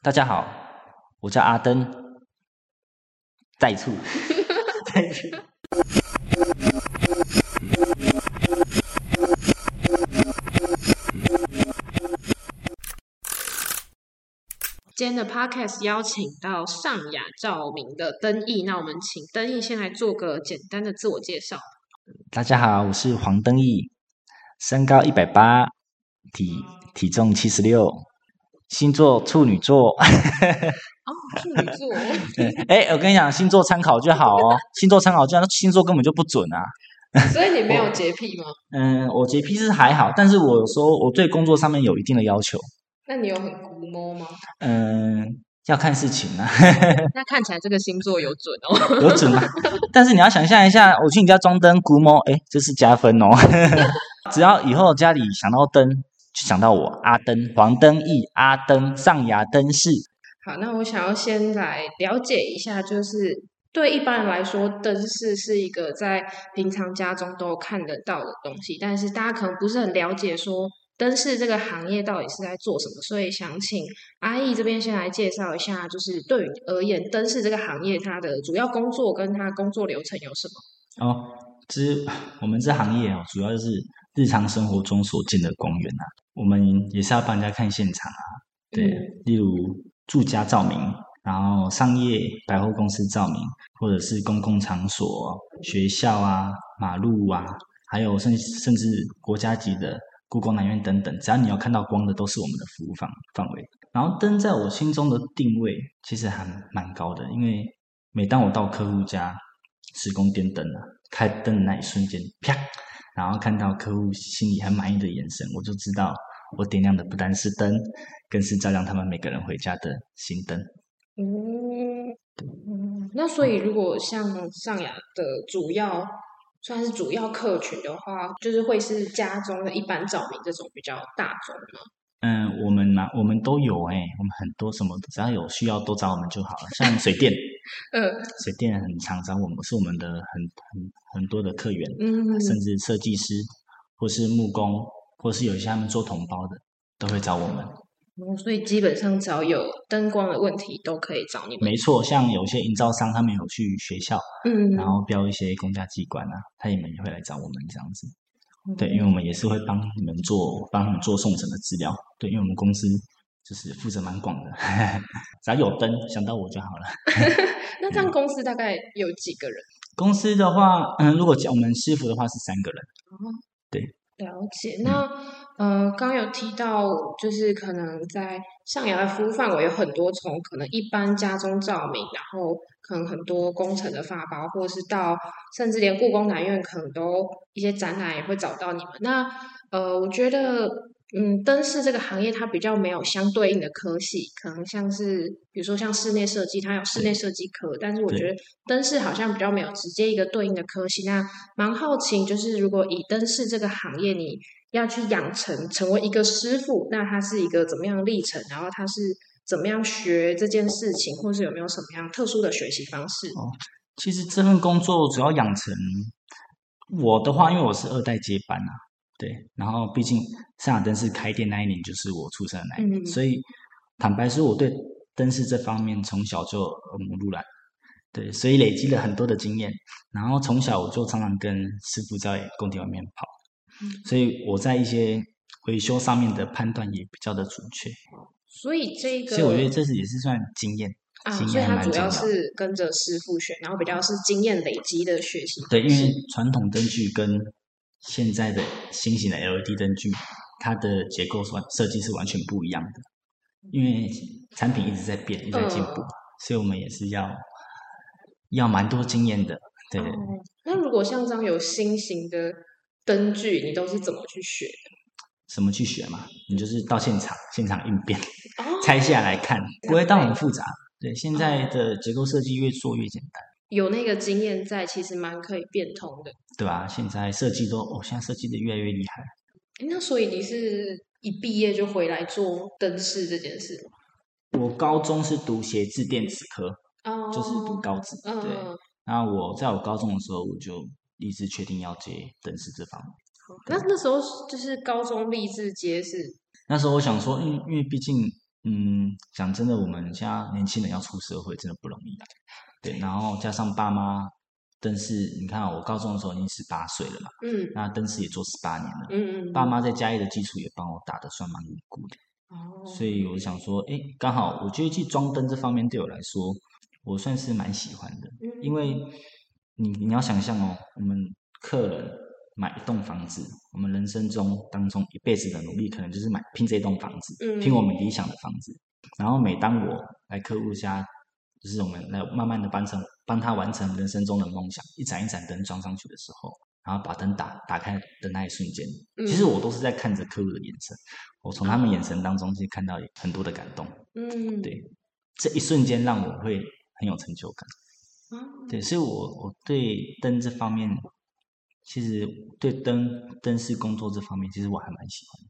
大家好，我叫阿登，再处，再处。今天的 podcast 邀请到上雅照明的灯毅，那我们请灯毅先来做个简单的自我介绍。大家好，我是黄登毅，身高一百八，体体重七十六，星座处女座。哦，处女座，对，哎，我跟你讲，星座参考就好哦，星座参考就好，那星座根本就不准啊。所以你没有洁癖吗？嗯，我洁癖是还好，但是我说我对工作上面有一定的要求。那你有很估摸吗？嗯，要看事情啊。那看起来这个星座有准哦，有准啊。但是你要想象一下，我去你家装灯估摸，哎，这是加分哦。只要以后家里想到灯，就想到我阿登黄登义阿登上牙灯饰。好，那我想要先来了解一下，就是对一般人来说，灯饰是一个在平常家中都看得到的东西，但是大家可能不是很了解说。灯饰这个行业到底是在做什么？所以想请阿义这边先来介绍一下，就是对于而言，灯饰这个行业它的主要工作跟它工作流程有什么？哦，其实我们这行业哦，主要就是日常生活中所见的光源啊。我们也是要帮人家看现场啊，对，例如住家照明，然后商业百货公司照明，或者是公共场所、学校啊、马路啊，还有甚甚至国家级的。故宫南院等等，只要你要看到光的，都是我们的服务范范围。然后灯在我心中的定位其实还蛮高的，因为每当我到客户家施工点灯啊，开灯的那一瞬间，啪，然后看到客户心里很满意的眼神，我就知道我点亮的不单是灯，更是照亮他们每个人回家的心灯。嗯，那所以如果像上雅的主要。算是主要客群的话，就是会是家中的一般照明这种比较大众吗？嗯，我们嘛，我们都有哎，我们很多什么只要有需要都找我们就好了。像水电，嗯，水电很常找我们，是我们的很很很多的客源，嗯，甚至设计师或是木工，或是有一些他们做同胞的，都会找我们。所以基本上只要有灯光的问题，都可以找你们。没错，像有些营造商，他们有去学校，嗯，然后标一些公家机关啊，他们也会来找我们这样子。对，因为我们也是会帮你们做，帮你们做送审的资料。对，因为我们公司就是负责蛮广的，只要有灯，想到我就好了。那这样公司大概有几个人？公司的话，嗯，如果叫我们师傅的话是三个人。哦，对，了解。那呃，刚有提到，就是可能在上牙的服务范围有很多，从可能一般家中照明，然后可能很多工程的发包，或者是到甚至连故宫南院可能都一些展览也会找到你们。那呃，我觉得嗯，灯饰这个行业它比较没有相对应的科系，可能像是比如说像室内设计，它有室内设计科，但是我觉得灯饰好像比较没有直接一个对应的科系。那蛮好奇，就是如果以灯饰这个行业，你要去养成成为一个师傅，那他是一个怎么样的历程？然后他是怎么样学这件事情，或是有没有什么样特殊的学习方式？哦，其实这份工作主要养成我的话，因为我是二代接班啊，对，然后毕竟上海灯饰开店那一年就是我出生的那一年，所以坦白说，我对灯饰这方面从小就耳濡目染，对，所以累积了很多的经验。然后从小我就常常跟师傅在工地外面跑。所以我在一些维修上面的判断也比较的准确，所以这个，所以我觉得这是也是算经验啊，所以它主要是跟着师傅学，然后比较是经验累积的学习。对，因为传统灯具跟现在的新型的 LED 灯具，它的结构是设计是完全不一样的，因为产品一直在变，一直在进步，所以我们也是要要蛮多经验的。对，那如果像这样有新型的。灯具你都是怎么去学的？什么去学嘛？你就是到现场现场应变，拆下来看，不会到很复杂。对，现在的结构设计越做越简单。有那个经验在，其实蛮可以变通的。对吧？现在设计都，哦，现在设计的越来越厉害。那所以你是一毕业就回来做灯饰这件事吗？我高中是读写字电子科，哦，就是读高职。对，那我在我高中的时候我就。立志确定要接灯饰这方面，那那时候就是高中立志接是那时候我想说，因为因为毕竟嗯，讲真的，我们现在年轻人要出社会真的不容易啊。对，然后加上爸妈灯饰，你看我高中的时候已经十八岁了嘛，嗯。那灯饰也做十八年了，嗯嗯，爸妈在家里的基础也帮我打得算蛮稳固的。哦，所以我想说，哎，刚好我觉得去装灯这方面对我来说，我算是蛮喜欢的，嗯。因为你你要想象哦，我们客人买一栋房子，我们人生中当中一辈子的努力，可能就是买拼这栋房子，嗯拼我。们理想的房子。然后每当我来客户家，就是我们来慢慢的帮成帮他完成人生中的梦想，一盏一盏灯装上去的时候，然后把灯打打开的那一瞬间，其实我都是在看着客户的眼神，我从他们眼神当中去看到很多的感动。嗯对这一瞬间让我会很有成就感。嗯对，所以我我对灯这方面，其实对灯灯饰工作这方面，其实我还蛮喜欢的。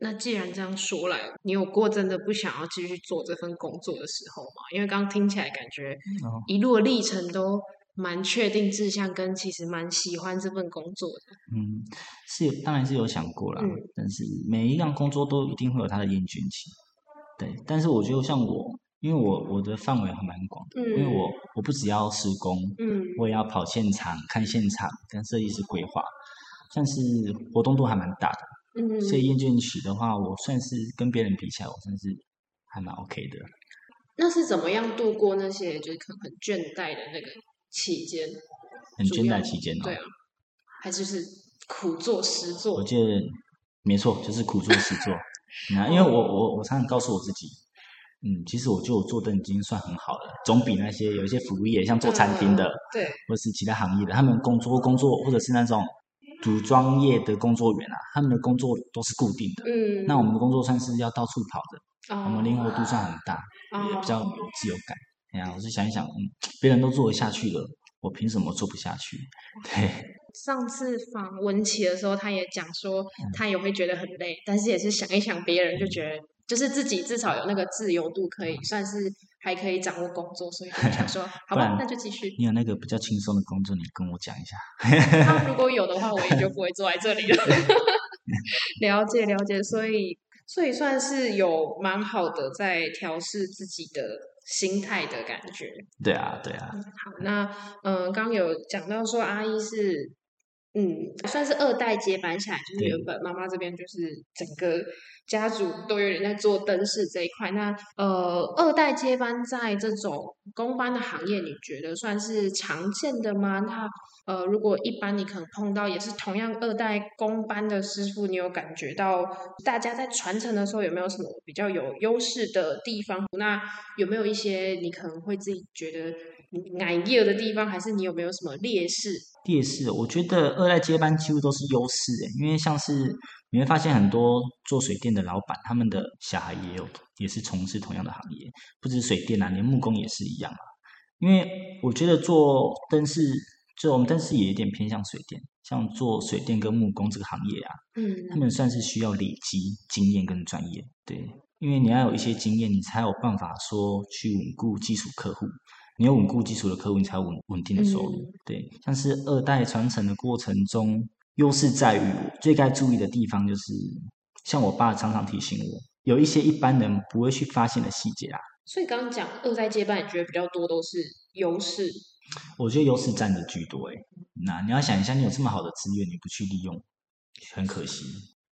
那既然这样说来，你有过真的不想要继续做这份工作的时候吗？因为刚刚听起来感觉哦一路的历程都蛮确定志向，跟其实蛮喜欢这份工作的。嗯，是有，当然是有想过啦，嗯但是每一样工作都一定会有它的厌倦期。对，但是我觉得像我，因为我我的范围还蛮广的，因为我我不只要施工，嗯我也要跑现场、看现场、跟设计师规划，算是活动度还蛮大的。嗯，所以厌倦期的话，我算是跟别人比起来，我算是还蛮 OK 的。那是怎么样度过那些就是可能很倦怠的那个期间？很倦怠期间哦，对啊，还就是苦做实做我。记得没错，就是苦做实做。那因为我我我常常告诉我自己，嗯，其实我觉得我做的已经算很好了，总比那些有一些服务业，像做餐厅的，嗯对，或是其他行业的，他们工作工作或者是那种组装业的工作员啊，他们的工作都是固定的。嗯，那我们的工作算是要到处跑的，哦我们灵活度算很大，也哦比较有自由感。哎呀，我是想一想，嗯，别人都做得下去了，我凭什么做不下去？对，上次访文琪的时候，他也讲说，嗯他也会觉得很累，但是也是想一想别人，就觉得就是自己至少有那个自由度，可以算是还可以掌握工作，所以我想说，好吧，那就继续。你有那个比较轻松的工作，你跟我讲一下。他如果有的话，我也就不会坐在这里了。了解了解，所以所以算是有蛮好的在调试自己的心态的感觉。对啊，对啊，好，那嗯，刚刚有讲到说阿姨是嗯，算是二代接班下来，就是原本妈妈这边就是整个家族都有点在做灯饰这一块。那呃，二代接班在这种工班的行业，你觉得算是常见的吗？那呃，如果一般你可能碰到也是同样二代工班的师傅，你有感觉到大家在传承的时候有没有什么比较有优势的地方？那有没有一些你可能会自己觉得矮业的地方，还是你有没有什么劣势？劣势，我觉得二代接班几乎都是优势诶，因为像是你会发现很多做水电的老板，他们的小孩也有也是从事同样的行业，不止水电啊，连木工也是一样啊。因为我觉得做灯饰，就我们灯饰也有点偏向水电，像做水电跟木工这个行业啊，嗯他们算是需要累积经验跟专业，对，因为你要有一些经验，你才有办法说去稳固基础客户。你有稳固基础的客户，你才有稳稳定的收入。嗯对，像是二代传承的过程中，优势在于最该注意的地方就是，像我爸常常提醒我，有一些一般人不会去发现的细节啊。所以刚刚讲二代接班，你觉得比较多都是优势？我觉得优势占的居多诶。那你要想一下，你有这么好的资源，你不去利用，很可惜。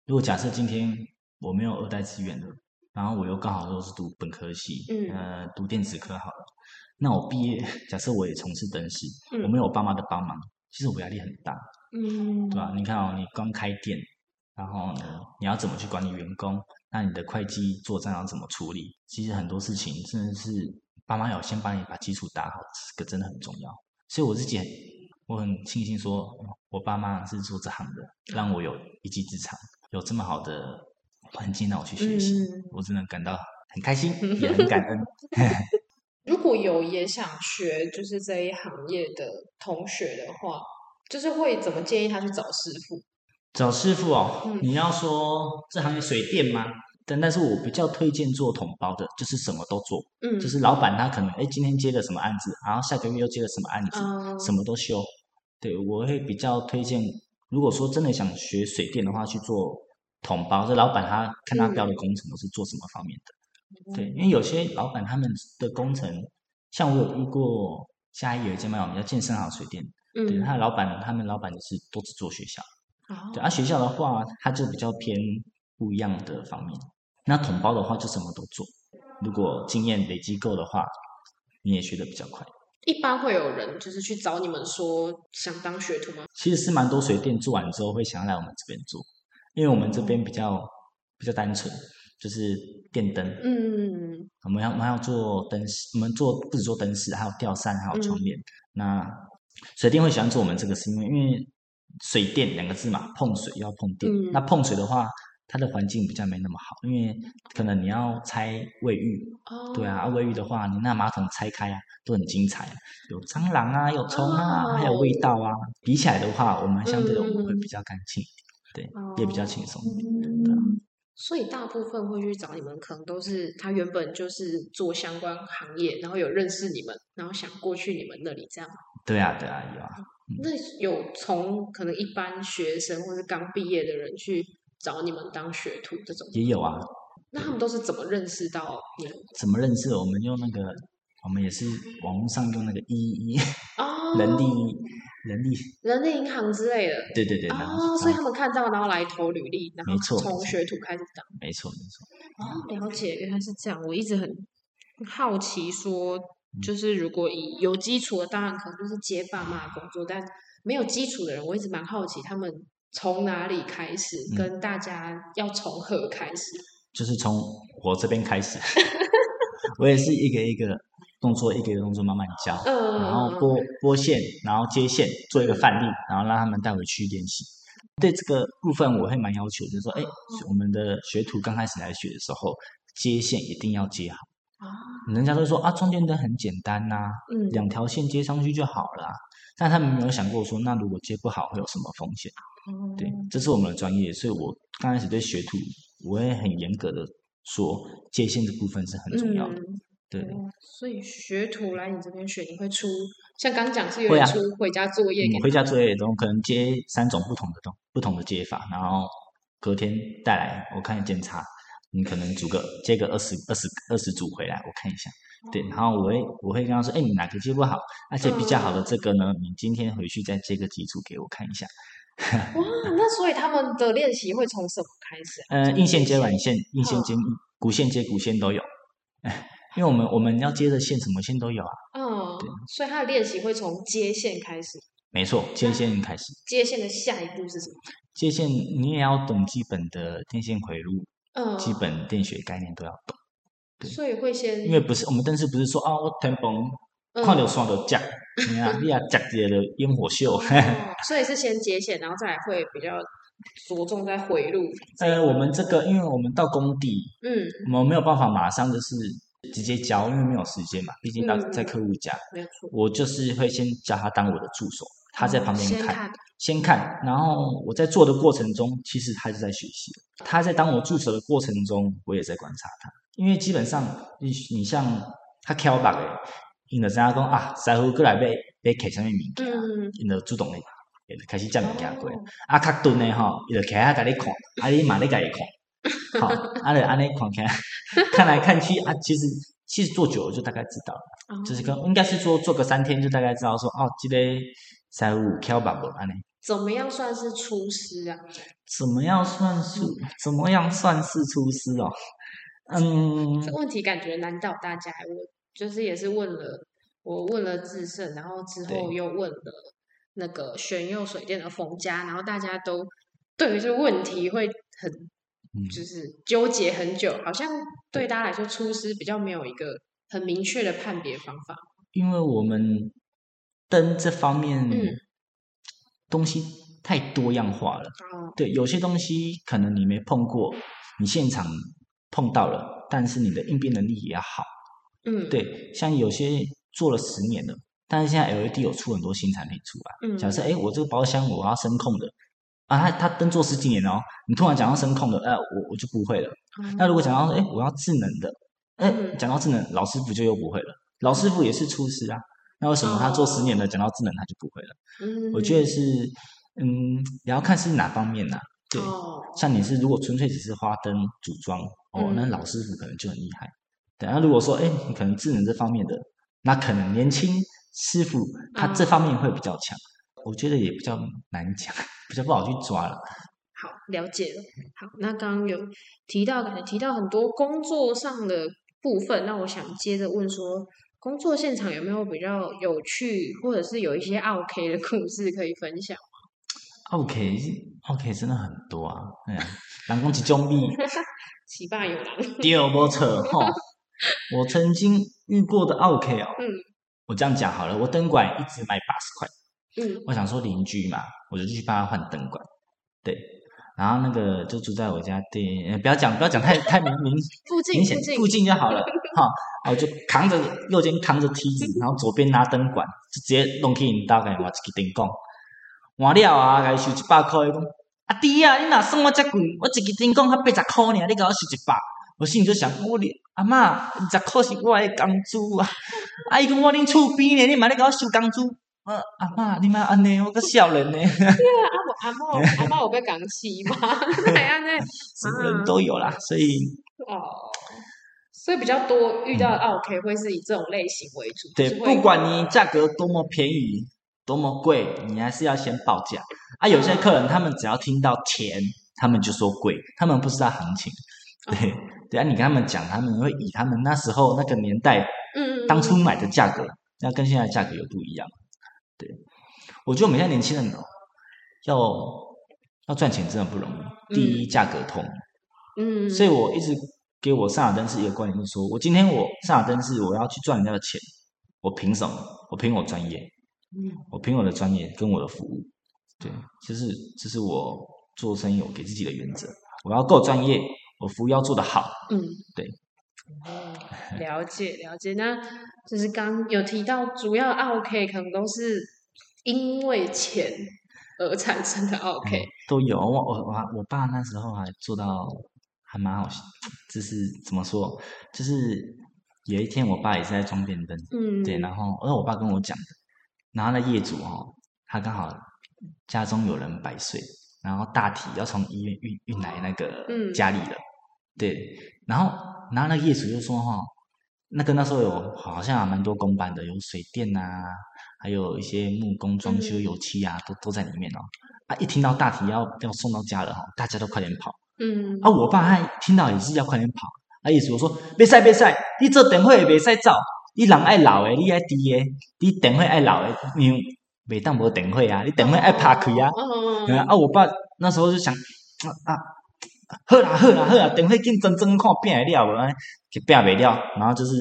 如果假设今天我没有二代资源的，然后我又刚好都是读本科系，嗯呃，读电子科好了，那我毕业，假设我也从事灯饰，嗯我没有我爸妈的帮忙，其实我压力很大，嗯，对吧？你看哦，你刚开店，然后呢，你要怎么去管理员工？那你的会计做账要怎么处理？其实很多事情真的是爸妈要先帮你把基础打好，这个真的很重要。所以我自己很，我很庆幸说，我爸妈是做这行的，让我有一技之长，有这么好的环境让我去学习，嗯我真的感到很开心，也很感恩。如果有也想学就是这一行业的同学的话，就是会怎么建议他去找师傅？找师傅哦，嗯你要说这行业水电吗？但但是我比较推荐做统包的，就是什么都做，嗯，就是老板他可能哎今天接了什么案子，然后下个月又接了什么案子，嗯什么都修。对我会比较推荐，如果说真的想学水电的话，去做统包。这老板他看他标的工程都是做什么方面的，对，因为有些老板他们的工程，像我有遇过，嘉义有一间蛮有名叫健身好水电，对，嗯，他的老板他们老板就是都只做学校，哦对，而、学校的话，他就比较偏不一样的方面。那统包的话就什么都做，如果经验累积够的话，你也学得比较快。一般会有人就是去找你们说想当学徒吗？其实是蛮多水电做完之后会想要来我们这边做，因为我们这边比较比较单纯，就是电灯，嗯，我们要我们要做灯饰，我们做不止做灯饰，还有吊扇，还有窗帘。那水电会喜欢做我们这个，是因为因为水电两个字嘛，碰水要碰电。嗯那碰水的话，它的环境比较没那么好，因为可能你要拆卫浴，哦，对啊，啊卫浴的话，你那马桶拆开啊，都很精彩，有蟑螂啊，有虫啊，还有味道啊。比起来的话，我们相对的我们会比较干净，对，也比较轻松。对所以大部分会去找你们，可能都是他原本就是做相关行业，然后有认识你们，然后想过去你们那里这样。对啊，对啊，有啊。那有从可能一般学生或是刚毕业的人去找你们当学徒这种，也有啊，那他们都是怎么认识到你？怎么认识？我们用那个，我们也是网络上用那个一一一哦，人力人力，人力银行之类的。对对对，哦，所以他们看到，然后来投履历，然后从学徒开始当。没错没错，哦，了解，原来是这样。我一直很好奇，说嗯就是如果以有基础的，当然可能就是接爸妈的工作，但没有基础的人，我一直蛮好奇他们从哪里开始，嗯跟大家要从何开始。就是从我这边开始，我也是一个一个动作，一个一个动作慢慢教，嗯，然后拨拨线，然后接线，做一个范例，然后让他们带回去练习。对这个部分我会蛮要求，就是说，哎，我们的学徒刚开始来学的时候，接线一定要接好。啊，人家都说啊，装电灯很简单呐、嗯，两条线接上去就好了啊、但他们没有想过说，那如果接不好会有什么风险？嗯对，这是我们的专业，所以我刚开始对学徒，我会很严格的说，界限这部分是很重要的。嗯。对，哦所以学徒来你这边学，你会出像刚讲是有会啊人出。回家作业回家作业中可能接三种不同的东不同的接法，然后隔天带来我看检查，你可能组个接个二十二十二十组回来，我看一下。对，然后我会我会跟他说，哎，你哪个接不好？而且比较好的这个呢，你今天回去再接个几组给我看一下。哇，那所以他们的练习会从什么开始啊？呃，硬线接练软线，硬线接骨线接骨线都有。因为我们我们要接的线什么线都有啊，嗯对，所以他的练习会从接线开始。没错，接线开始。接线的下一步是什么？接线你也要懂基本的电线回路，嗯，基本电学概念都要懂。对所以会先因为不是我们但是不是说啊，我天崩嗯看到线就夹，你啊你啊夹一个烟火秀。哦所以是先接线，然后再来会比较着重在回路。呃，我们这个因为我们到工地，嗯，我们没有办法马上就是直接教，因为没有时间嘛，毕竟到嗯在客户家，没有错。我就是会先叫他当我的助手，他在旁边看。哦先看，然后我在做的过程中，其实他是在学习。他在当我助手的过程中，我也在观察他。因为基本上，你你像他敲白的，因就知影讲啊，师傅过来要要摕什么物件，嗯，因就主动的会开始接物件过啊，较钝的吼，伊就徛遐甲你看，啊，你嘛咧甲伊看，好，啊，就安尼看起来，看来看去啊，其实其实做久了就大概知道了，哦就是跟应该是说做个三天就大概知道说，哦，这个师傅有敲白无安尼。怎么样算是出师啊？怎么样算是怎么样算是出师哦？嗯这，问题感觉难倒大家。我就是也是问了，我问了智胜，然后之后又问了那个玄佑水电的冯家，然后大家都对于这个问题会很嗯就是纠结很久，好像对大家来说出师比较没有一个很明确的判别方法。因为我们灯这方面嗯东西太多样化了，哦，对，有些东西可能你没碰过，你现场碰到了，但是你的应变能力也要好。嗯，，对，像有些做了十年了，但是现在 LED 有出很多新产品出来。嗯，假设哎，我这个包厢我要声控的啊，他他灯做十几年了哦，你突然讲到声控的，呃，我我就不会了。那如果讲到哎，我要智能的，哎，嗯讲到智能，老师傅就又不会了。老师傅也是厨师啊，那为什么他做十年的讲到智能他就不会了？嗯，我觉得是，嗯，也要看是哪方面呐、对，哦，像你是如果纯粹只是花灯组装，哦，那嗯老师傅可能就很厉害。对，那如果说，哎，你可能智能这方面的，那可能年轻师傅他这方面会比较强，我觉得也比较难讲，比较不好去抓了。好，了解了。好，那刚刚有提到，感觉提到很多工作上的部分，那我想接着问说，工作现场有没有比较有趣，或者是有一些 OK 的故事可以分享吗？OK，OK 真的很多啊，哎呀，人工一种米，起霸有狼，丢不错哈。我曾经遇过的 OK 哦，嗯，我这样讲好了，我灯管一直卖八十块，嗯，我想说邻居嘛，我就去帮他换灯管，对。然后那个就住在我家对，不要讲不要讲太 太明明明显附近就好了 哈。然后就扛着右肩扛着梯子，然后左边拿灯管，就直接弄去因大概换一个灯管。换了啊，该收一百块。伊讲阿弟啊，你哪送我这贵？我一个灯管才八十块呢，你给我收一百？我心里就想，我哩阿妈二十块是我的工资啊。阿姨讲我恁厝边呢，你买咧给我收工资？呃，阿妈，你妈安尼，我个笑人呢。对啊，阿母阿母阿妈，我被讲气吗？对啊，那什么人都有啦，所以哦，所以比较多遇到 OK 会是以这种类型为主。对，不管你价格多么便宜，多么贵，你还是要先报价。啊，有些客人他们只要听到钱，他们就说贵，他们不知道行情。对，对啊，你跟他们讲，他们会以他们那时候那个年代，嗯，当初买的价格，那跟现在价格有不一样。对，我觉得我们现在年轻人哦，要要赚钱真的不容易。第一，价格通，嗯，所以我一直给我上尔登是一个观点，就是说我今天我上尔登是我要去赚人家的钱，我凭什么？我凭我专业，嗯，我凭我的专业跟我的服务，对，就是这是我做生意我给自己的原则，我要够专业，我服务要做得好，嗯，对。哦，了解了解，那就是刚有提到，主要 OK 可能都是因为钱而产生的 OK，都有。我我我我爸那时候还做到还蛮好，就是怎么说，就是有一天我爸也是在装电灯，嗯，对，然后而我爸跟我讲的，然后那业主哦，他刚好家中有人百岁，然后大体要从医院运运来那个家里了，对，然后。然后那个业主就说：“哈，那个那时候有好像蛮多工班的，有水电呐，还有一些木工、装修、油漆啊，都都在里面哦。啊，一听到大体要要送到家了哈，大家都快点跑。嗯，啊，我爸他听到也是要快点跑。啊，意思我说：别晒别晒，你做电话别使走，你人爱老的，你爱低的，你电话爱老的，因为未当无电话啊，你电话爱拍开啊。啊，我爸那时候就想啊。”好啦好啦好啦，等会紧真真看变来了，无就变没了。然后就是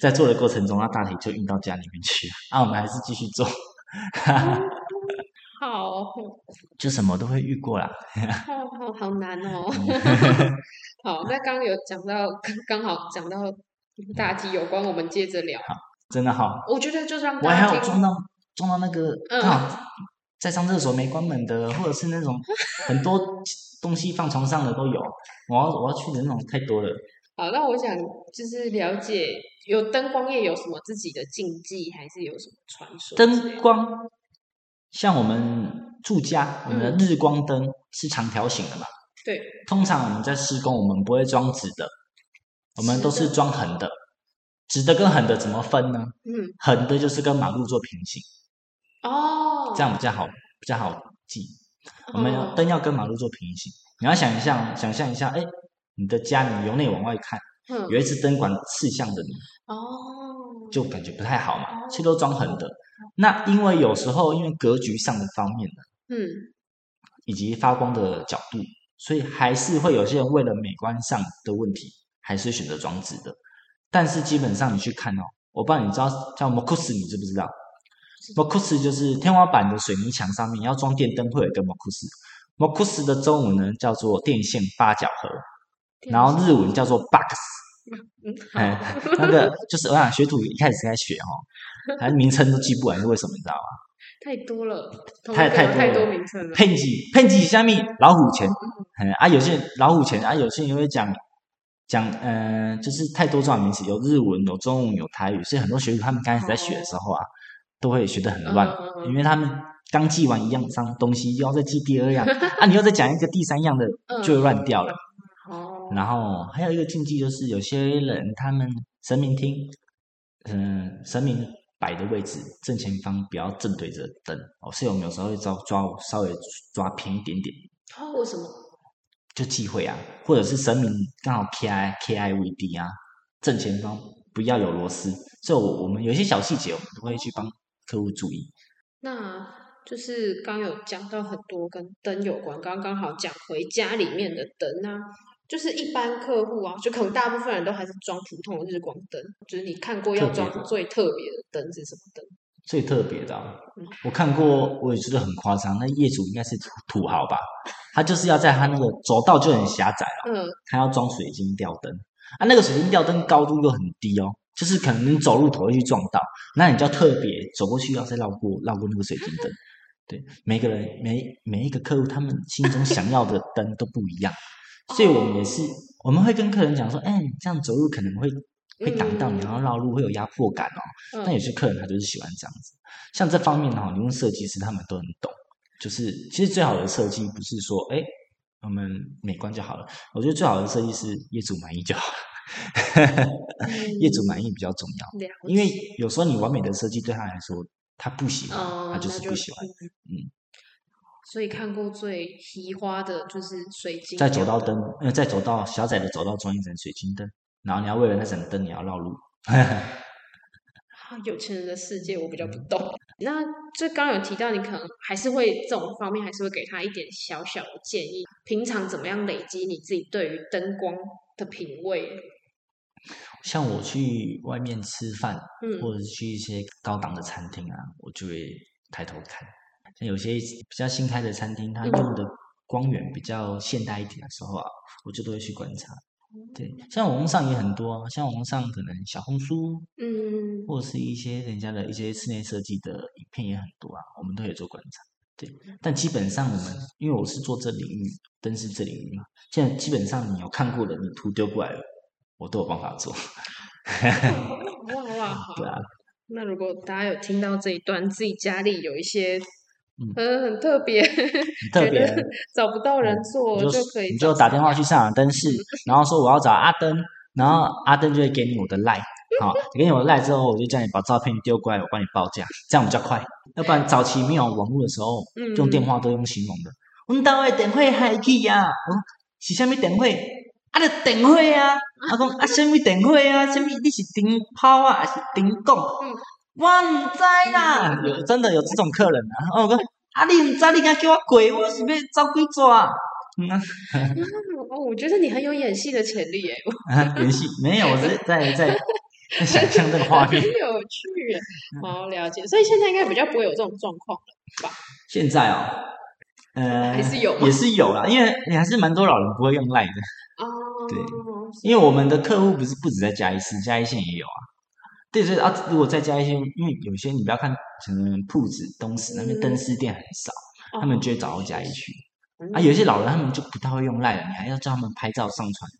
在做的过程中，那大体就运到家里面去了。啊，我们还是继续做。好，就什么都会遇过啦。好好好难哦。好，那刚刚有讲到，刚好讲到大题有关，我们接着聊。好，真的好。我觉得就让我还有撞到撞到那个，嗯，在上厕所没关门的，或者是那种很多。东西放床上的都有，我要我要去的那种太多了。好，那我想就是了解，有灯光业有什么自己的禁忌，还是有什么传说？灯光，像我们住家，我们的日光灯是长条形的嘛？对。通常我们在施工，我们不会装直的，我们都是装横的。直的跟横的怎么分呢？嗯，横的就是跟马路做平行。哦。这样比较好，比较好记。我们灯要跟马路做平行，你要想一下，想象一下，哎，你的家你由内往外看，嗯有一支灯管刺向着你，哦，就感觉不太好嘛，其实都装横的。那因为有时候因为格局上的方面呢，嗯，以及发光的角度，所以还是会有些人为了美观上的问题，还是选择装置的。但是基本上你去看哦，我不知道你知道叫 m o c u s 你知不知道？莫库斯就是天花板的水泥墙上面要装电灯，会有一个莫库斯。莫库斯的中文呢叫做电线八角盒，然后日文叫做 box。哎，那个就是我想学徒一开始在学哦，还名称都记不完，是为什么？你知道吗？太多了，太太多太多名称了。喷几喷几下面老虎钳，啊，有些老虎钳啊，有些人会讲讲，嗯，就是太多这种名词，有日文，有中文，有台语，所以很多学徒他们刚开始在学的时候啊。都会学得很乱，因为他们刚记完一样脏东西，又要再记第二样 啊，你又再讲一个第三样的，就会乱掉了。哦。然后还有一个禁忌就是，有些人他们神明厅，嗯，神明摆的位置正前方不要正对着灯哦，所以我们有时候会抓抓稍微抓偏一点点，哦，为什么？就忌讳啊，或者是神明刚好 K I K I V D 啊，正前方不要有螺丝，所以我我们有一些小细节，我们都会去帮客户注意。那就是刚有讲到很多跟灯有关，刚刚好讲回家里面的灯啊，就是一般客户啊，就可能大部分人都还是装普通的日光灯，就是你看过要装最特别的灯是什么灯？最特别的，我看过，我也觉得很夸张。那业主应该是土土豪吧？他就是要在他那个走道就很狭窄了，嗯，他要装水晶吊灯啊。那个水晶吊灯高度又很低哦，就是可能你走路头会去撞到，那你就要特别走过去，要再绕过绕过那个水晶灯。对，每个人每每一个客户，他们心中想要的灯都不一样，所以我们也是我们会跟客人讲说，哎，这样走路可能会。会挡到你，然后绕路会有压迫感哦。但有些客人他就是喜欢这样子。像这方面哈，你问设计师他们都很懂。就是其实最好的设计不是说哎我们美观就好了，我觉得最好的设计是业主满意就好了。业主满意比较重要，因为有时候你完美的设计对他来说他不喜欢，他就是不喜欢。嗯。所以看过最奇花的就是水晶。在走道灯，呃，在走道狭窄的走道装一盏水晶灯。然后你要为了那盏灯，你要绕路。有钱人的世界我比较不懂。那这刚有提到，你可能还是会这种方面，还是会给他一点小小的建议。平常怎么样累积你自己对于灯光的品味？像我去外面吃饭，或者是去一些高档的餐厅啊，我就会抬头看。像有些比较新开的餐厅，它用的光源比较现代一点的时候啊，我就都会去观察。对，像网络上也很多，像网络上可能小红书，嗯，或者是一些人家的一些室内设计的影片也很多啊，我们都有做观察。对，但基本上我们因为我是做这领域，灯饰这领域嘛，现在基本上你有看过的，你图丢过来了，我都有办法做。哇 哇，好。对啊。那如果大家有听到这一段，自己家里有一些。嗯，很特别，特别找不到人做就可以，你就打电话去上海灯饰，然后说我要找阿登，然后阿登就会给你我的赖，好，给你我的赖之后，我就叫你把照片丢过来，我帮你报价，这样比较快。要不然早期没有网络的时候，用电话都用形容的。我们单位电话还去呀？哦，是什么电话？啊，就电话啊！啊讲啊，什么电话啊？什么？你是灯泡啊，还是灯光？我唔知啦，有真的有这种客人啊！我讲啊，你唔知，你敢叫我跪，我是要找鬼抓。嗯，哦，我觉得你很有演戏的潜力诶。演戏没有，我是在在在 想象这个画面。很有趣，好了解。所以现在应该比较不会有这种状况了吧？现在哦，呃，还是有，也是有啦，因为你还是蛮多老人不会用赖的。哦，对，因为我们的客户不是不止在嘉义市，嘉义县也有啊。对对啊，如果在加一些，因为有些你不要看，可能铺子、东石那边灯饰店很少，他们就会找到嘉义去。啊，有些老人他们就不太会用赖了，你还要叫他们拍照上传，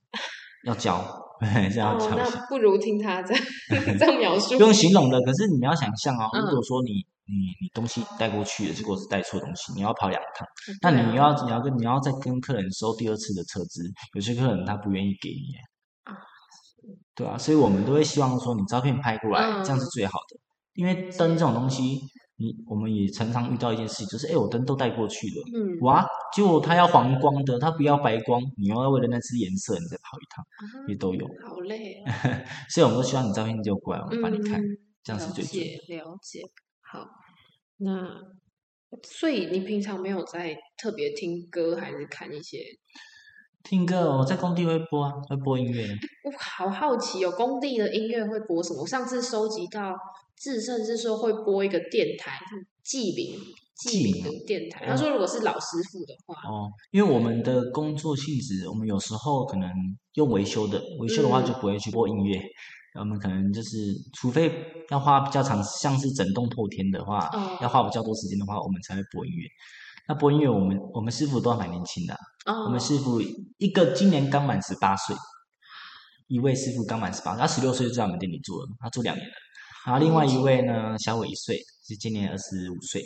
要教，这样教。那不如听他这样 这样描述。用形容的，可是你要想象哦，如果说你你你东西带过去了，结果是带错东西，你要跑两趟，那你要你要跟你要再跟客人收第二次的车资，有些客人他不愿意给你。对啊，所以我们都会希望说你照片拍过来，这样是最好的。因为灯这种东西，你我们也常常遇到一件事情，就是哎，我灯都带过去了，嗯，哇，结果他要黄光的，他不要白光，你又要为了那只颜色你再跑一趟，也都有。好累。所以我们都希望你照片就过来，我们帮你看，这样是最解了解。好，那所以你平常没有在特别听歌，还是看一些？听歌，我在工地会播啊，会播音乐。我好好奇哦，工地的音乐会播什么？我上次收集到志胜是说会播一个电台，记名记名的电台。他说如果是老师傅的话，哦，因为我们的工作性质，我们有时候可能用维修的，维修的话就不会去播音乐。我们可能就是，除非要花比较长，像是整栋透天的话，要花比较多时间的话，我们才会播音乐。那播音乐，我们我们师傅都蛮年轻的。我们师傅一个今年刚满十八岁，一位师傅刚满十八，他十六岁就在我们店里做了，他做两年了。然后另外一位呢，小我一岁，是今年二十五岁。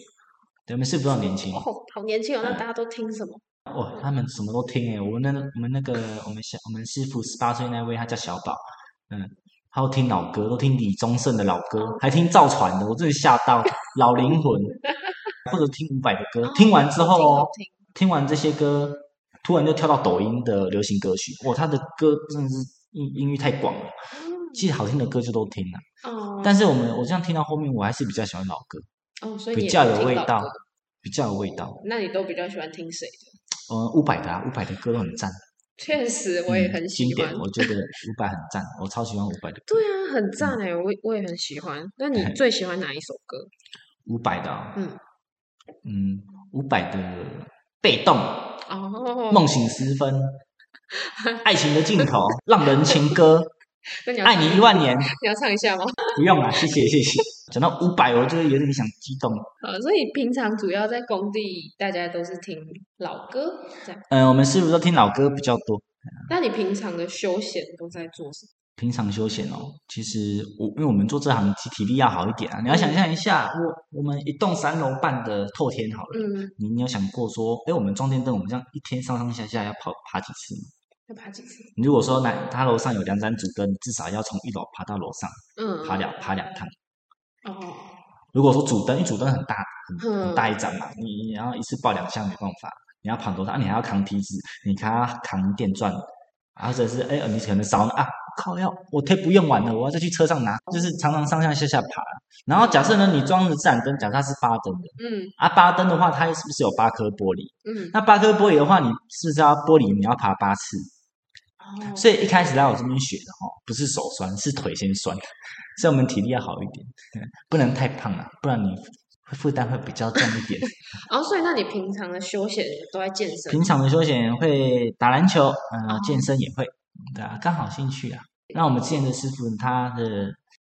对，我们是不是很年轻。哦，好年轻哦！那大家都听什么？哦，他们什么都听诶。我们那我们那个我们小我们师傅十八岁那位，他叫小宝，嗯，他都听老歌，都听李宗盛的老歌，还听赵传的，我真的吓到老灵魂，或者听伍佰的歌，听完之后哦，听完这些歌，突然就跳到抖音的流行歌曲，哇，他的歌真的是音音域太广了，其实好听的歌就都听了，哦，但是我们我这样听到后面，我还是比较喜欢老歌，哦，所以比较有味道比较有味道。那你都比较喜欢听谁的？呃，伍佰的啊，伍佰的歌都很赞，确实，我也嗯很喜欢经典。，我觉得伍佰很赞，我超喜欢伍佰的歌。对啊，很赞哎，我我也很喜欢。那你最喜欢哪一首歌？伍佰的啊，嗯，嗯，伍佰的《被动》哦，梦醒时分，爱情的尽头，浪人情歌，那你要爱你一万年，你要唱一下吗？不用了，谢谢谢谢。讲到五百，我就有点想激动。呃，所以平常主要在工地，大家都是听老歌这样。嗯、我们师傅都听老歌比较多。那你平常的休闲都在做什么？平常休闲哦，其实我因为我们做这行，其体力要好一点啊。你要想象一下，我我们一栋三楼半的透天好了，嗯，你你有想过说，哎，我们装电灯，我们这样一天上上下下要跑爬几次吗？要爬几次？你如果说那他楼上有两盏主灯，你至少要从一楼爬到楼上，嗯，爬两爬两趟。哦，如果说主灯，因为主灯很大很大一盏嘛，你你然后一次抱两箱没办法，你要爬多少？啊你还要扛梯子，你还要扛电钻，或者是哎你可能少啊靠要我推不用完了，我要再去车上拿，就是常常上上下下爬。然后假设呢你装的自然灯，假设它是八灯的，嗯啊八灯的话，它是不是有八颗玻璃？嗯，那八颗玻璃的话，你是不是要玻璃你要爬八次？哦，所以一开始来我这边学的哦，不是手酸，是腿先酸，所以我们体力要好一点，不能太胖了，不然你负担会比较重一点。哦，所以那你平常的休闲都在健身？平常的休闲会打篮球，嗯呃，健身也会，对啊，刚好兴趣啊。那我们之前的师傅他的，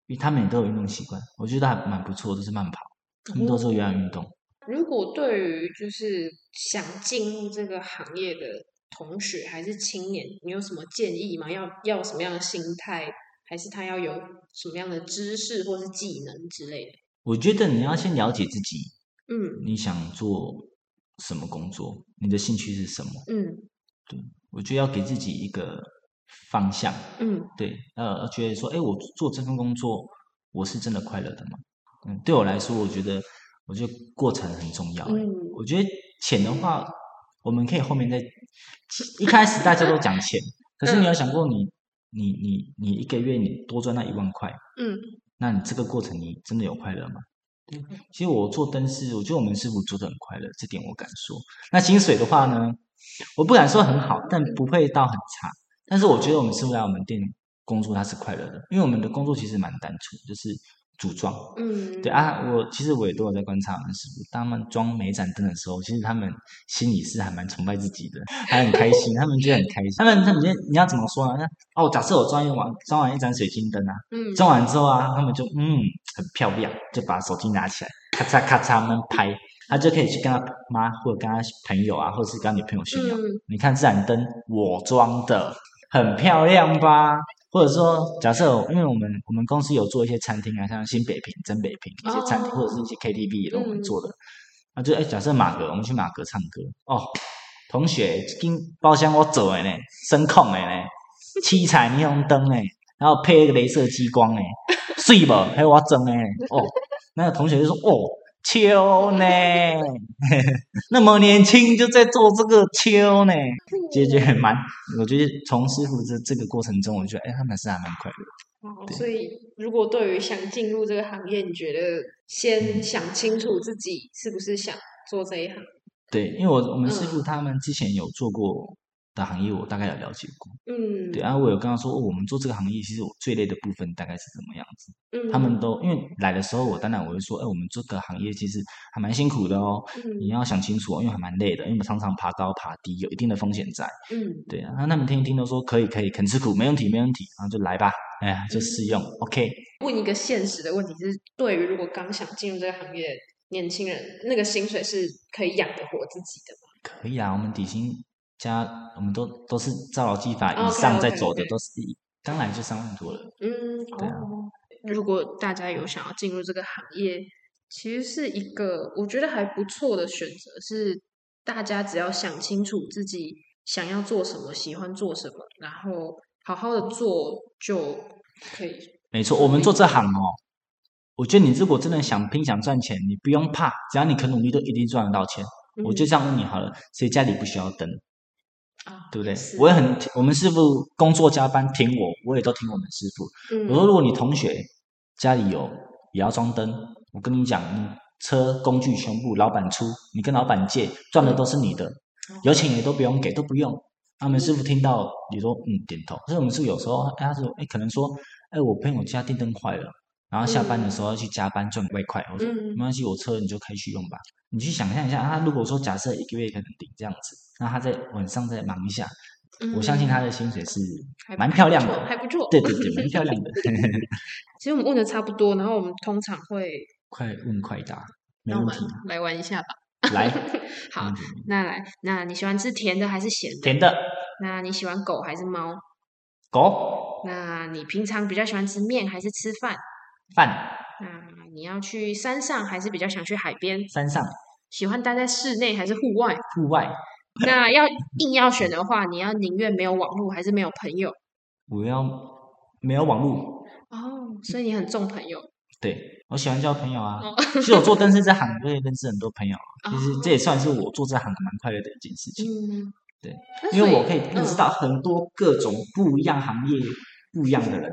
因为他们也都有运动习惯，我觉得还蛮不错，都是慢跑，他们都是有氧运动。如果对于就是想进入这个行业的同学还是青年，你有什么建议吗？要要什么样的心态，还是他要有什么样的知识或是技能之类的？我觉得你要先了解自己，嗯你想做什么工作，你的兴趣是什么。嗯对我觉得要给自己一个方向，嗯对，呃，觉得说，哎，我做这份工作，我是真的快乐的吗？嗯，对我来说，我觉得，我觉得过程很重要。嗯我觉得钱的话，我们可以后面再。一开始大家都讲钱，可是你有想过你，你你你一个月你多赚那一万块，嗯那你这个过程你真的有快乐吗？对，其实我做灯饰，我觉得我们师傅做的很快乐，这点我敢说。那薪水的话呢，我不敢说很好，但不会到很差。但是我觉得我们师傅来我们店工作他是快乐的，因为我们的工作其实蛮单纯，就是组装。嗯，对啊，我其实我也都有在观察我们师傅，当他们装每一盏灯的时候，其实他们心里是还蛮崇拜自己的，还很开心，他们觉得很开心。他们他们觉得你要怎么说呢？那哦，假设我装一完装完一盏水晶灯啊，嗯装完之后啊，他们就嗯很漂亮，就把手机拿起来，咔嚓咔嚓们拍，他就可以去跟他妈或者跟他朋友啊，或者是跟他女朋友炫耀。嗯你看这盏灯我装的，很漂亮吧？或者说，假设因为我们我们公司有做一些餐厅啊，像新北平、真北平一些餐厅，哦或者是一些 KTV 也都我们嗯做的。啊，就哎，假设马哥，我们去马哥唱歌哦，同学，今包厢我走的呢，声控的呢，七彩霓虹灯呢，然后配一个镭射激光呢，睡不？还有我整的呢，哦，那个同学就说哦。秋呢？那么年轻就在做这个秋呢，其实觉得蛮，我觉得从师傅这这个过程中，我觉得哎，他们是还蛮快乐的。哦，所以如果对于想进入这个行业，你觉得先想清楚自己是不是想做这一行？对，因为我我们师嗯傅他们之前有做过的行业，我大概有了解过。嗯，对，然后我有跟他说，哦，我们做这个行业，其实我最累的部分大概是怎么样子？嗯，他们都因为来的时候，我当然我会说，哎，我们这个行业其实还蛮辛苦的哦，嗯你嗯要想清楚哦，因为还蛮累的，因为我们常常爬高爬低，有一定的风险在。嗯对啊，那他们听一听都说可以可以，肯吃苦，没问题没问题，然后就来吧，哎呀，就试用、OK。问一个现实的问题是，对于如果刚想进入这个行业，年轻人那个薪水是可以养得活自己的吗？可以啊，我们底薪加我们都都是照劳基法以上在走的都是一刚来就三万多了。嗯，对啊哦，如果大家有想要进入这个行业，其实是一个我觉得还不错的选择，是大家只要想清楚自己想要做什么，喜欢做什么，然后好好的做就可以。没错，我们做这行哦，我觉得你如果真的想拼想赚钱，你不用怕，只要你肯努力，都一定赚得到钱。我就这样问你好了，谁家里不需要灯？啊，对不对？我也很，我们师傅工作加班挺我，我也都挺我们师傅。嗯我说，如果你同学家里有也要装灯，我跟你讲，你车工具全部老板出，你跟老板借，赚的都是你的，嗯、有钱也都不用给，都不用。他们师傅听到你说嗯点头，所以我们师傅有时候哎他说哎可能说哎我朋友家电灯坏了，然后下班的时候要去加班赚外快，我说嗯没关系，我车你就开去用吧。你去想象一下，他如果说假设一个月可能领这样子，那他在晚上再忙一下，我相信他的薪水是蛮漂亮的，还不错。对对对，蛮漂亮的。其实我们问的差不多，然后我们通常会快问快答，没问题。来玩一下吧。来，好那来，那你喜欢吃甜的还是咸的？甜的那你喜欢狗还是猫？狗那你平常比较喜欢吃面还是吃饭？饭那你要去山上还是比较想去海边？山上喜欢待在室内还是户外？户外，那要硬要选的话，你要宁愿没有网络还是没有朋友？我要没有网络，哦，所以你很重朋友。对我喜欢交朋友啊。哦其实我做灯饰这行，我也认识很多朋友啊。其实哦这也算是我做这行蛮快乐的一件事情，嗯，对。因为我可以认识嗯到很多各种不一样行业、不一样的人，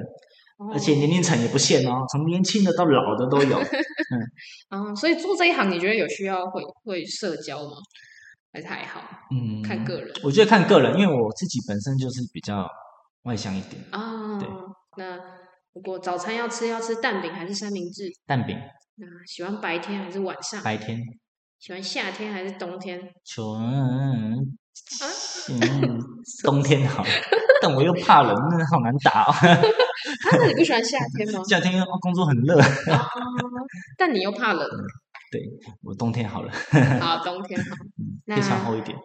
而且哦年龄层也不限哦，从年轻的到老的都有。嗯，嗯，所以做这一行，你觉得有需要会会社交吗？还是还好？嗯，看个人我觉得看个人，因为我自己本身就是比较外向一点，啊。对那如果早餐要吃，要吃蛋饼还是三明治？蛋饼那喜欢白天还是晚上？白天喜欢夏天还是冬天？秋嗯嗯冬天好，但我又怕冷，那好难打哦。啊，那你不喜欢夏天吗？夏天哦工作很热，啊，但你又怕冷。对我冬天好了，好，冬天好。那可以穿厚一点。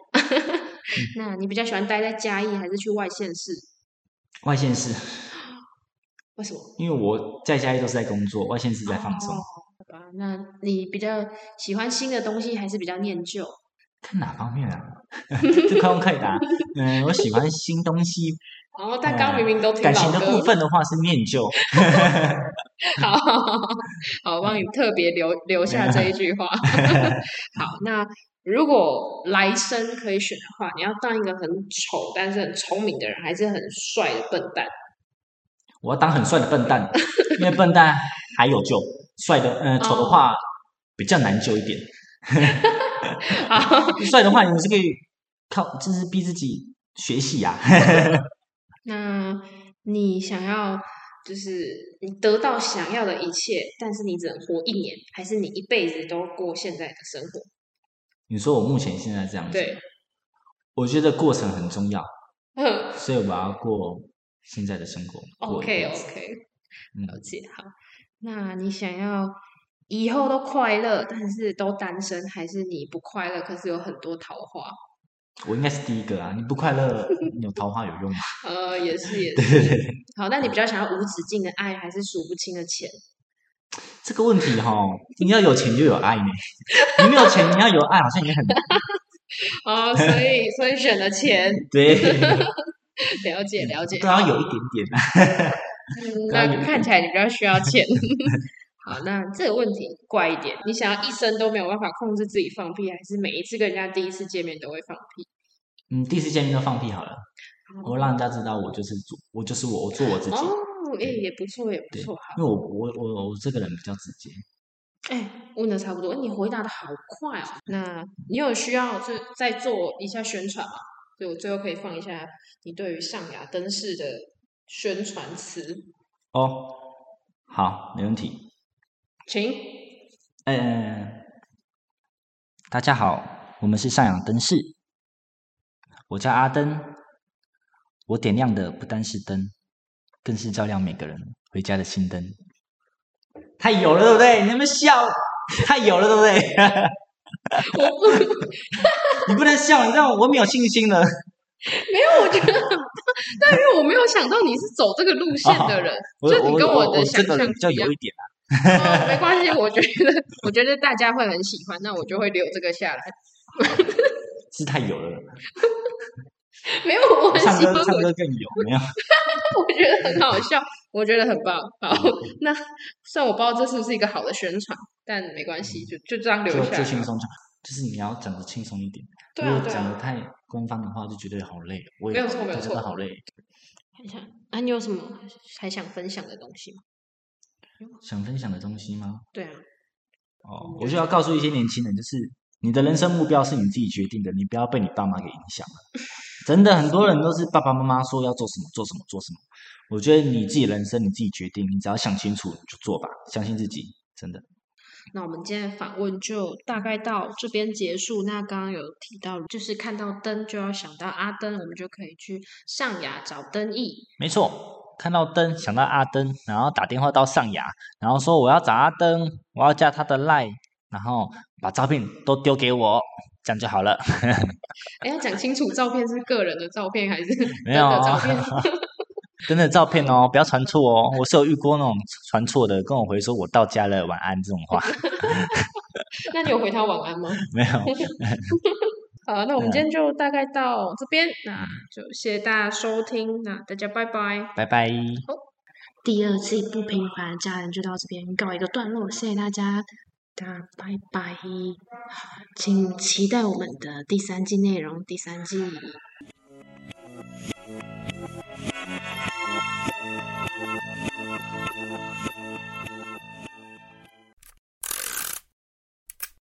那你比较喜欢待在嘉义还是去外县市？外县市，为什么？因为我在家里都是在工作，外县市在放松。哦好吧，那你比较喜欢新的东西还是比较念旧？看哪方面啊？这快问快答。嗯，我喜欢新东西。哦，但刚刚明明都听感情的部分的话是念旧。好，好，我帮你特别留留下这一句话。好，那如果来生可以选的话，你要当一个很丑但是很聪明的人，还是很帅的笨蛋？我要当很帅的笨蛋，因为笨蛋还有救，帅的呃丑的话比较难救一点。好，帅的话，你是可以靠，就是逼自己学习啊。那你想要就是你得到想要的一切，但是你只能活一年，还是你一辈子都过现在的生活？你说我目前现在这样子，对，我觉得过程很重要，嗯 所以我要过现在的生活。，OK OK，嗯了解。好，那你想要以后都快乐，但是都单身，还是你不快乐，可是有很多桃花？我应该是第一个啊！你不快乐，你有桃花有用吗？呃，也是也是。对对，好，那你比较想要无止境的爱，还是数不清的钱？这个问题哈、你要有钱就有爱呢。你没有钱，你要有爱好像也很难。哦，所以 所以选了钱，对，了解了解。都要有一点点那看起来你比较需要钱。好，那这个问题怪一点，你想要一生都没有办法控制自己放屁，还是每一次跟人家第一次见面都会放屁？嗯，第一次见面就放屁好了，我让人家知道我就是做，我就是我，我做我自己。哦，哎，也不错，也不错。好，因为我我我我这个人比较直接。哎，问的差不多，你回答的好快哦。那你有需要就再做一下宣传吗？所以我最后可以放一下你对于象牙灯饰的宣传词，哦，好，没问题。请。呃，大家好，我们是上阳灯饰，我叫阿灯，我点亮的不单是灯，更是照亮每个人回家的心灯。太有了，对不对？你们笑，太有了，对不对？我不 你不能笑，你知道我没有信心了。没有，我觉得很棒，但因为我没有想到你是走这个路线的人，我就你跟我的想这个人比较有一点啊。哦，没关系，我觉得我觉得大家会很喜欢，那我就会留这个下来。是太油了，没有，我很喜欢唱歌更有没有？我觉得很好笑，我觉得很棒。好，那虽然我不知道这是不是一个好的宣传，但没关系，就就这样留就下来。就轻松就，就是你要讲的轻松一点。如果讲的太官方的话，就觉得好累。我也没有错没有就觉得错好累。看一下，啊，你有什么还想分享的东西吗？想分享的东西吗？对啊，哦，我就要告诉一些年轻人，就是你的人生目标是你自己决定的，你不要被你爸妈给影响了。真的，很多人都是爸爸妈妈说要做什么做什么做什么。我觉得你自己人生你自己决定，你只要想清楚你就做吧，相信自己，真的。那我们今天的访问就大概到这边结束。那刚刚有提到，就是看到灯就要想到阿灯，我们就可以去上雅找灯艺。没错，看到灯想到阿登，然后打电话到上雅，然后说我要找阿登，我要加他的 line，然后把照片都丢给我，这样就好了。哎，要讲清楚，照片是个人的照片还是没有真的照片？真的照片哦，不要传错哦。我是有遇过那种传错的，跟我回说我到家了，晚安这种话，那你有回他晚安吗？没有。好那我们今天就大概到这边那就谢谢大家收听那大家拜拜。拜拜。第二季不平凡家人就到这边告一个段落谢谢大家大家拜拜。请期待我们的第三季内容第三季。